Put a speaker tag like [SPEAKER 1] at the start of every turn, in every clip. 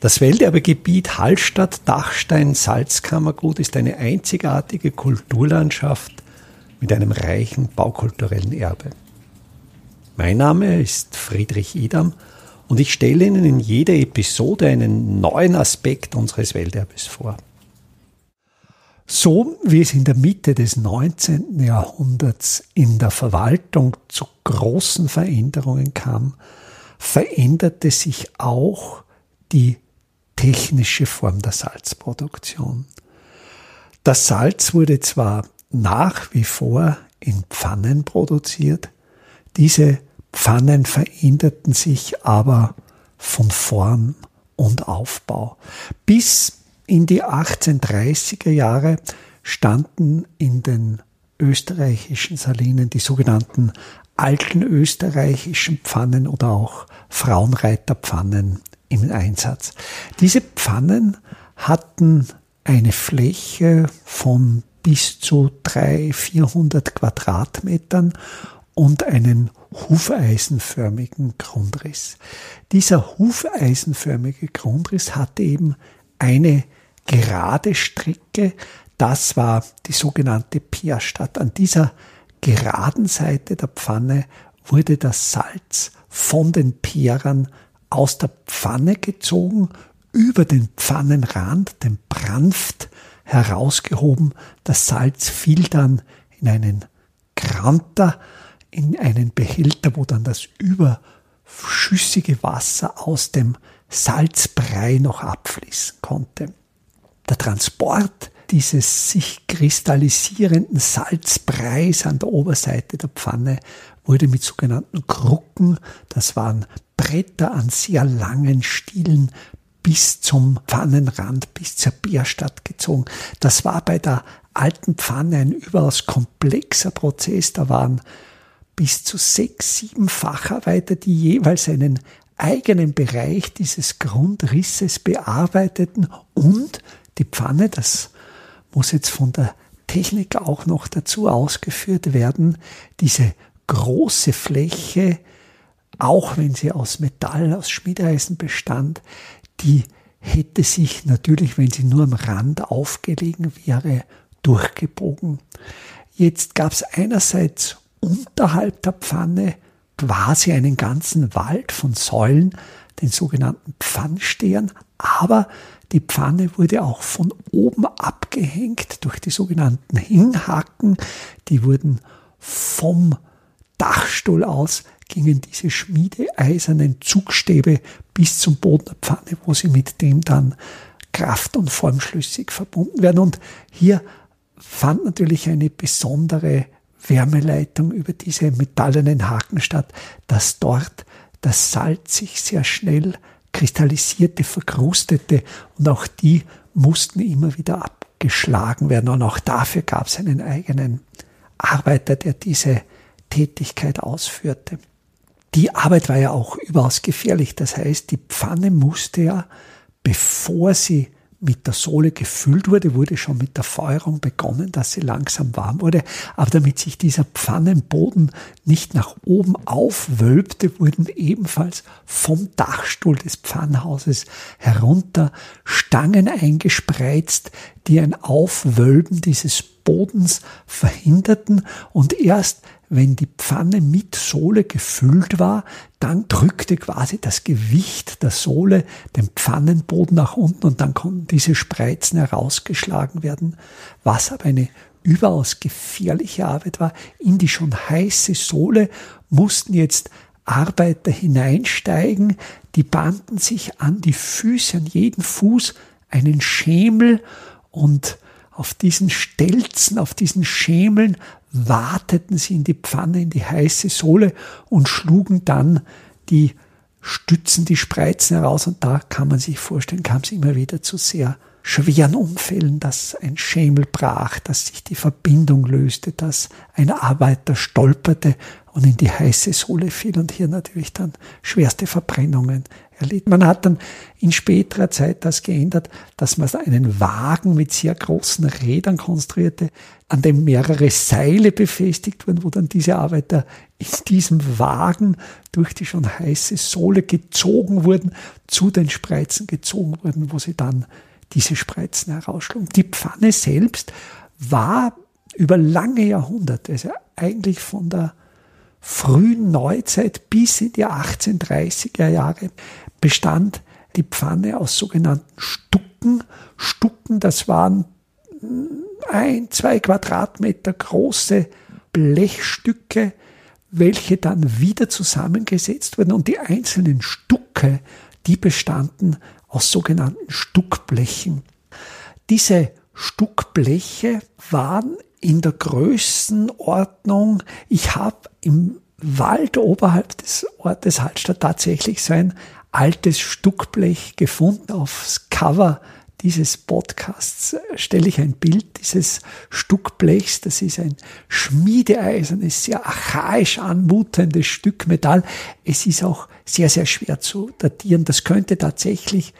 [SPEAKER 1] Das Welterbegebiet Hallstatt-Dachstein-Salzkammergut ist eine einzigartige Kulturlandschaft mit einem reichen baukulturellen Erbe. Mein Name ist Friedrich Idam und ich stelle Ihnen in jeder Episode einen neuen Aspekt unseres Welterbes vor. So wie es in der Mitte des 19. Jahrhunderts in der Verwaltung zu großen Veränderungen kam, veränderte sich auch die technische Form der Salzproduktion. Das Salz wurde zwar nach wie vor in Pfannen produziert, diese Pfannen veränderten sich aber von Form und Aufbau. Bis in die 1830er Jahre standen in den österreichischen Salinen die sogenannten alten österreichischen Pfannen oder auch Frauenreiterpfannen im Einsatz. Diese Pfannen hatten eine Fläche von bis zu 300, 400 Quadratmetern und einen hufeisenförmigen Grundriss. Dieser hufeisenförmige Grundriss hatte eben eine gerade Strecke, das war die sogenannte Pierstadt. An dieser geraden Seite der Pfanne wurde das Salz von den Perern aus der Pfanne gezogen, über den Pfannenrand, den Branft, herausgehoben. Das Salz fiel dann in einen Granter, in einen Behälter, wo dann das überschüssige Wasser aus dem Salzbrei noch abfließen konnte. Der Transport dieses sich kristallisierenden Salzbreis an der Oberseite der Pfanne wurde mit sogenannten Krucken, das waren Bretter an sehr langen Stielen, bis zum Pfannenrand, bis zur Bärstadt gezogen. Das war bei der alten Pfanne ein überaus komplexer Prozess. Da waren bis zu sechs, sieben Facharbeiter, die jeweils einen eigenen Bereich dieses Grundrisses bearbeiteten und die Pfanne, das muss jetzt von der Technik auch noch dazu ausgeführt werden, diese große Fläche, auch wenn sie aus Metall, aus Schmiedeeisen bestand, die hätte sich natürlich, wenn sie nur am Rand aufgelegen wäre, durchgebogen. Jetzt gab es einerseits unterhalb der Pfanne quasi einen ganzen Wald von Säulen, den sogenannten Pfannstehern, aber die Pfanne wurde auch von oben abgehängt durch die sogenannten Hinghaken. Die wurden vom Dachstuhl aus gingen diese schmiedeeisernen Zugstäbe bis zum Boden der Pfanne, wo sie mit dem dann kraft- und formschlüssig verbunden werden. Und hier fand natürlich eine besondere Wärmeleitung über diese metallenen Haken statt, dass dort das Salz sich sehr schnell kristallisierte, verkrustete und auch die mussten immer wieder abgeschlagen werden. Und auch dafür gab es einen eigenen Arbeiter, der diese Tätigkeit ausführte. Die Arbeit war ja auch überaus gefährlich. Das heißt, die Pfanne musste ja, bevor sie mit der Sohle gefüllt wurde, wurde schon mit der Feuerung begonnen, dass sie langsam warm wurde. Aber damit sich dieser Pfannenboden nicht nach oben aufwölbte, wurden ebenfalls vom Dachstuhl des Pfannhauses herunter Stangen eingespreizt, die ein Aufwölben dieses Bodens verhinderten und erst wenn die Pfanne mit Sohle gefüllt war, dann drückte quasi das Gewicht der Sohle den Pfannenboden nach unten und dann konnten diese Spreizen herausgeschlagen werden, was aber eine überaus gefährliche Arbeit war. In die schon heiße Sohle mussten jetzt Arbeiter hineinsteigen, die banden sich an die Füße, an jeden Fuß einen Schemel und auf diesen Stelzen, auf diesen Schemeln warteten sie in die Pfanne, in die heiße Sohle und schlugen dann die Stützen, die Spreizen heraus. Und da kann man sich vorstellen, kam es immer wieder zu sehr schweren Unfällen, dass ein Schemel brach, dass sich die Verbindung löste, dass ein Arbeiter stolperte und in die heiße Sohle fiel und hier natürlich dann schwerste Verbrennungen erlitt. Man hat dann in späterer Zeit das geändert, dass man einen Wagen mit sehr großen Rädern konstruierte, an dem mehrere Seile befestigt wurden, wo dann diese Arbeiter in diesem Wagen durch die schon heiße Sohle gezogen wurden, zu den Spreizen gezogen wurden, wo sie dann diese Spreizen herausschlugen. Die Pfanne selbst war über lange Jahrhunderte, also eigentlich von der frühen Neuzeit bis in die 1830er Jahre, bestand die Pfanne aus sogenannten Stucken. Stucken, das waren ein, zwei Quadratmeter große Blechstücke, welche dann wieder zusammengesetzt wurden und die einzelnen Stucke, die bestanden aus sogenannten Stuckblechen. Diese Stuckbleche waren in der Größenordnung, ich habe im Wald oberhalb des Ortes Hallstatt tatsächlich so ein altes Stuckblech gefunden. Aufs Cover dieses Podcasts stelle ich ein Bild dieses Stuckblechs. Das ist ein schmiedeeisernes, sehr archaisch anmutendes Stück Metall. Es ist auch sehr, sehr schwer zu datieren. Das könnte tatsächlich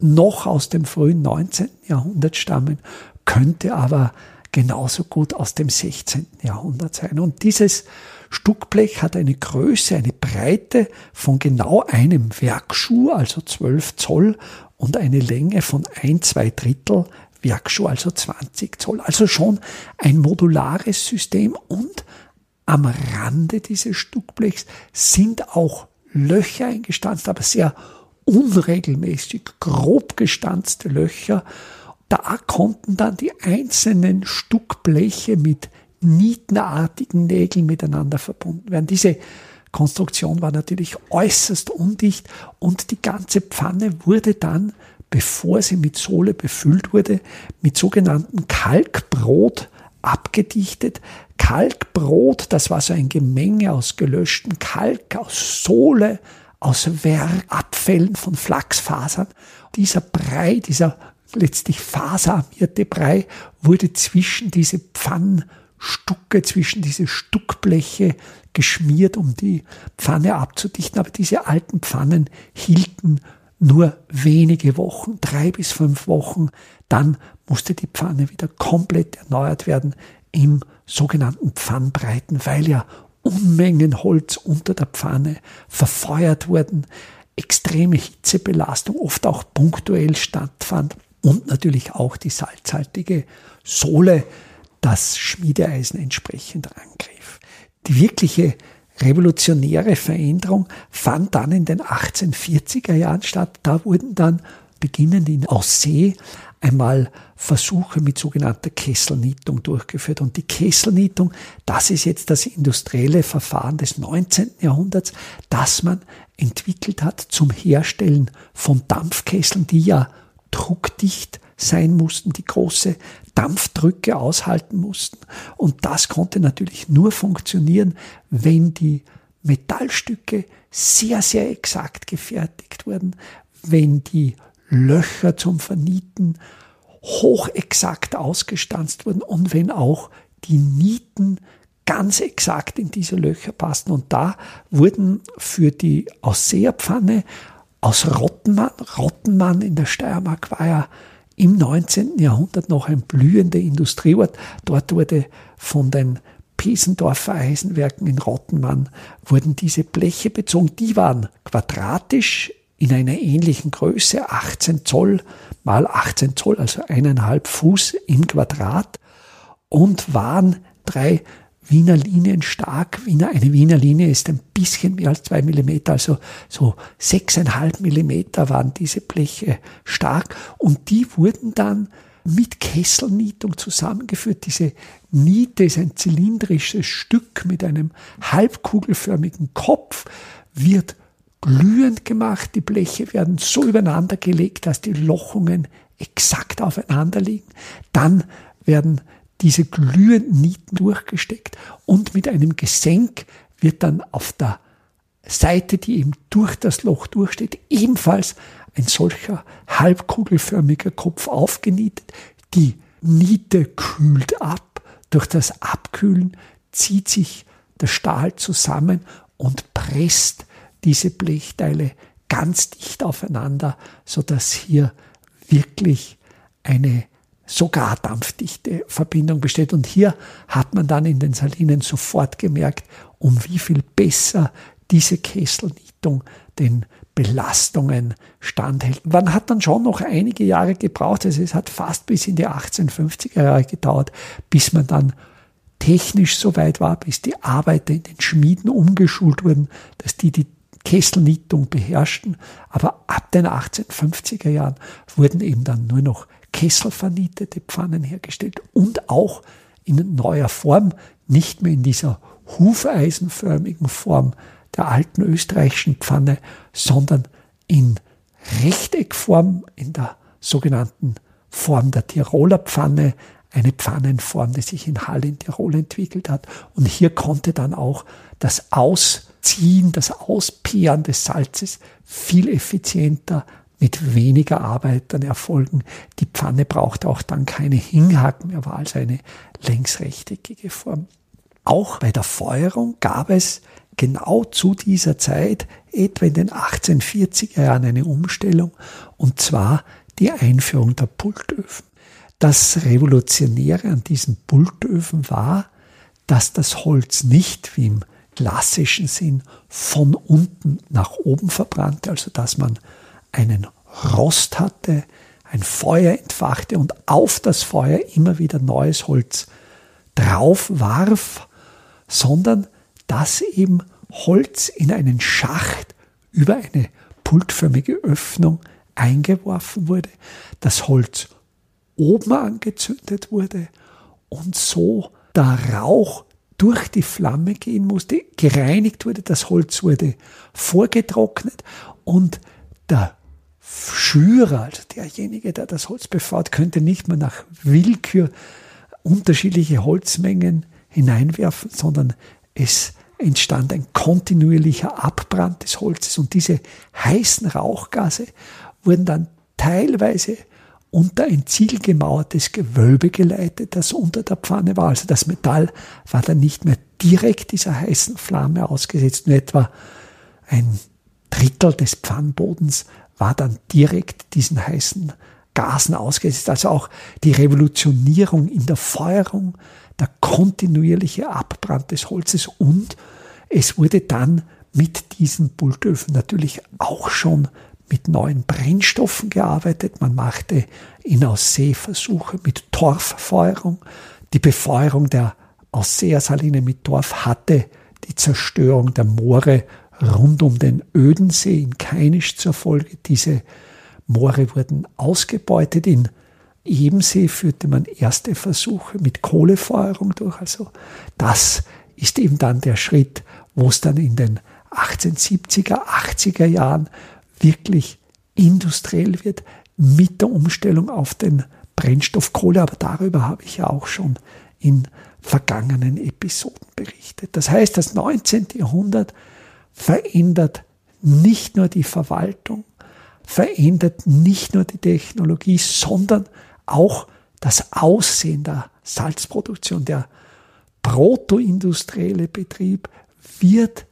[SPEAKER 1] noch aus dem frühen 19. Jahrhundert stammen, könnte aber genauso gut aus dem 16. Jahrhundert sein. Und dieses Stuckblech hat eine Größe, eine Breite von genau einem Werkschuh, also 12 Zoll, und eine Länge von ein, zwei Drittel Werkschuh, also 20 Zoll. Also schon ein modulares System und am Rande dieses Stuckblechs sind auch Löcher eingestanzt, aber sehr unregelmäßig, grob gestanzte Löcher. Da konnten dann die einzelnen Stuckbleche mit nietenartigen Nägeln miteinander verbunden werden. Diese Konstruktion war natürlich äußerst undicht und die ganze Pfanne wurde dann, bevor sie mit Sohle befüllt wurde, mit sogenannten Kalkbrot abgedichtet. Kalkbrot, das war so ein Gemenge aus gelöschtem Kalk, aus Sohle, aus Werkabfällen von Flachsfasern. Dieser Brei, dieser letztlich faserarmierte Brei wurde zwischen diese Pfannstucke, zwischen diese Stuckbleche geschmiert, um die Pfanne abzudichten. Aber diese alten Pfannen hielten nur wenige Wochen, drei bis fünf Wochen. Dann musste die Pfanne wieder komplett erneuert werden im sogenannten Pfannbreiten, weil ja Unmengen Holz unter der Pfanne verfeuert wurden, extreme Hitzebelastung oft auch punktuell stattfand und natürlich auch die salzhaltige Sohle das Schmiedeeisen entsprechend angriff. Die wirkliche revolutionäre Veränderung fand dann in den 1840er Jahren statt. Da wurden dann beginnend in Aussee einmal Versuche mit sogenannter Kesselnietung durchgeführt. Und die Kesselnietung, das ist jetzt das industrielle Verfahren des 19. Jahrhunderts, das man entwickelt hat zum Herstellen von Dampfkesseln, die ja druckdicht sein mussten, die große Dampfdrücke aushalten mussten. Und das konnte natürlich nur funktionieren, wenn die Metallstücke sehr, sehr exakt gefertigt wurden, wenn die Löcher zum Vernieten hochexakt ausgestanzt wurden und wenn auch die Nieten ganz exakt in diese Löcher passten. Und da wurden für die Ausseherpfanne aus Rottenmann, Rottenmann in der Steiermark war ja im 19. Jahrhundert noch ein blühender Industrieort. Dort wurde von den Pesendorfer Eisenwerken in Rottenmann wurden diese Bleche bezogen. Die waren quadratisch in einer ähnlichen Größe, 18 Zoll mal 18 Zoll, also eineinhalb Fuß im Quadrat und waren drei Wiener Linien stark. Wiener, eine Wiener Linie ist ein bisschen mehr als zwei Millimeter, also so sechseinhalb Millimeter waren diese Bleche stark und die wurden dann mit Kesselnietung zusammengeführt. Diese Niete ist ein zylindrisches Stück mit einem halbkugelförmigen Kopf, wird glühend gemacht. Die Bleche werden so übereinander gelegt, dass die Lochungen exakt aufeinander liegen. Dann werden diese glühenden Nieten durchgesteckt und mit einem Gesenk wird dann auf der Seite, die eben durch das Loch durchsteht, ebenfalls ein solcher halbkugelförmiger Kopf aufgenietet. Die Niete kühlt ab. Durch das Abkühlen zieht sich das Stahl zusammen und presst diese Blechteile ganz dicht aufeinander, so dass hier wirklich eine sogar dampfdichte Verbindung besteht. Und hier hat man dann in den Salinen sofort gemerkt, um wie viel besser diese Kesselnietung den Belastungen standhält. Man hat dann schon noch einige Jahre gebraucht, also es hat fast bis in die 1850er Jahre gedauert, bis man dann technisch so weit war, bis die Arbeiter in den Schmieden umgeschult wurden, dass die die Kesselnietung beherrschten. Aber ab den 1850er Jahren wurden eben dann nur noch kesselvernietete Pfannen hergestellt und auch in neuer Form, nicht mehr in dieser hufeisenförmigen Form der alten österreichischen Pfanne, sondern in Rechteckform, in der sogenannten Form der Tiroler Pfanne, eine Pfannenform, die sich in Hall in Tirol entwickelt hat. Und hier konnte dann auch das Ausziehen, das Auspeeren des Salzes viel effizienter mit weniger Arbeitern erfolgen. Die Pfanne braucht auch dann keine Hinghaken mehr, war also eine längsrechteckige Form. Auch bei der Feuerung gab es genau zu dieser Zeit, etwa in den 1840er Jahren, eine Umstellung, und zwar die Einführung der Pultöfen. Das Revolutionäre an diesen Pultöfen war, dass das Holz nicht wie im klassischen Sinn von unten nach oben verbrannte, also dass man einen Rost hatte, ein Feuer entfachte und auf das Feuer immer wieder neues Holz drauf warf, sondern dass eben Holz in einen Schacht über eine pultförmige Öffnung eingeworfen wurde, das Holz oben angezündet wurde und so der Rauch durch die Flamme gehen musste, gereinigt wurde, das Holz wurde vorgetrocknet und der Schürer, also derjenige, der das Holz befahrt, könnte nicht mehr nach Willkür unterschiedliche Holzmengen hineinwerfen, sondern es entstand ein kontinuierlicher Abbrand des Holzes und diese heißen Rauchgase wurden dann teilweise unter ein zielgemauertes Gewölbe geleitet, das unter der Pfanne war. Also das Metall war dann nicht mehr direkt dieser heißen Flamme ausgesetzt, nur etwa ein Drittel des Pfannbodens war dann direkt diesen heißen Gasen ausgesetzt. Also auch die Revolutionierung in der Feuerung, der kontinuierliche Abbrand des Holzes und es wurde dann mit diesen Pultöfen natürlich auch schon mit neuen Brennstoffen gearbeitet. Man machte in Aussee Versuche mit Torffeuerung. Die Befeuerung der Ausseersaline mit Torf hatte die Zerstörung der Moore rund um den Ödensee in Keinisch zur Folge. Diese Moore wurden ausgebeutet. In Ebensee führte man erste Versuche mit Kohlefeuerung durch. Also das ist eben dann der Schritt, wo es dann in den 1870er, 80er Jahren wirklich industriell wird mit der Umstellung auf den Brennstoff Kohle. Aber darüber habe ich ja auch schon in vergangenen Episoden berichtet. Das heißt, das 19. Jahrhundert verändert nicht nur die Verwaltung, verändert nicht nur die Technologie, sondern auch das Aussehen der Salzproduktion. Der protoindustrielle Betrieb wird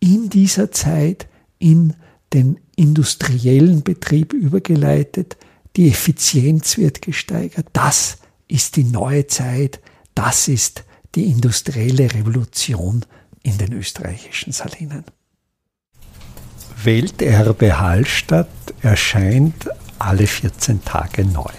[SPEAKER 1] in dieser Zeit in den industriellen Betrieb übergeleitet, die Effizienz wird gesteigert. Das ist die neue Zeit, das ist die industrielle Revolution in den österreichischen Salinen. Welterbe Hallstatt erscheint alle 14 Tage neu.